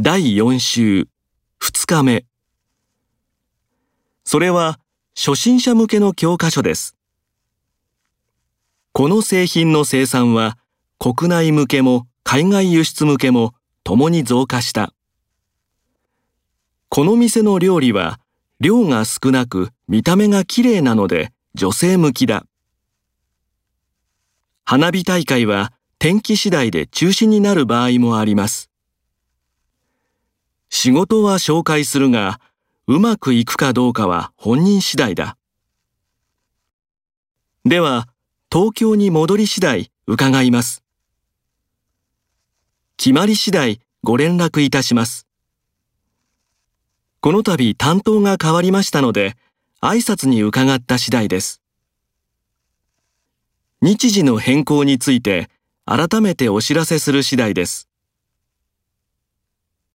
第4週2日目。それは初心者向けの教科書です。この製品の生産は国内向けも海外輸出向けも共に増加した。この店の料理は量が少なく見た目が綺麗なので女性向きだ。花火大会は天気次第で中止になる場合もあります。仕事は紹介するが、うまくいくかどうかは本人次第だ。では、東京に戻り次第伺います。決まり次第ご連絡いたします。この度担当が変わりましたので、挨拶に伺った次第です。日時の変更について改めてお知らせする次第です。